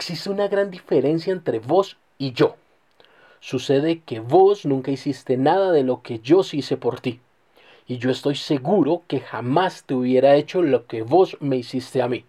Existe una gran diferencia entre vos y yo. Sucede que vos nunca hiciste nada de lo que yo sí hice por ti. Y yo estoy seguro que jamás te hubiera hecho lo que vos me hiciste a mí.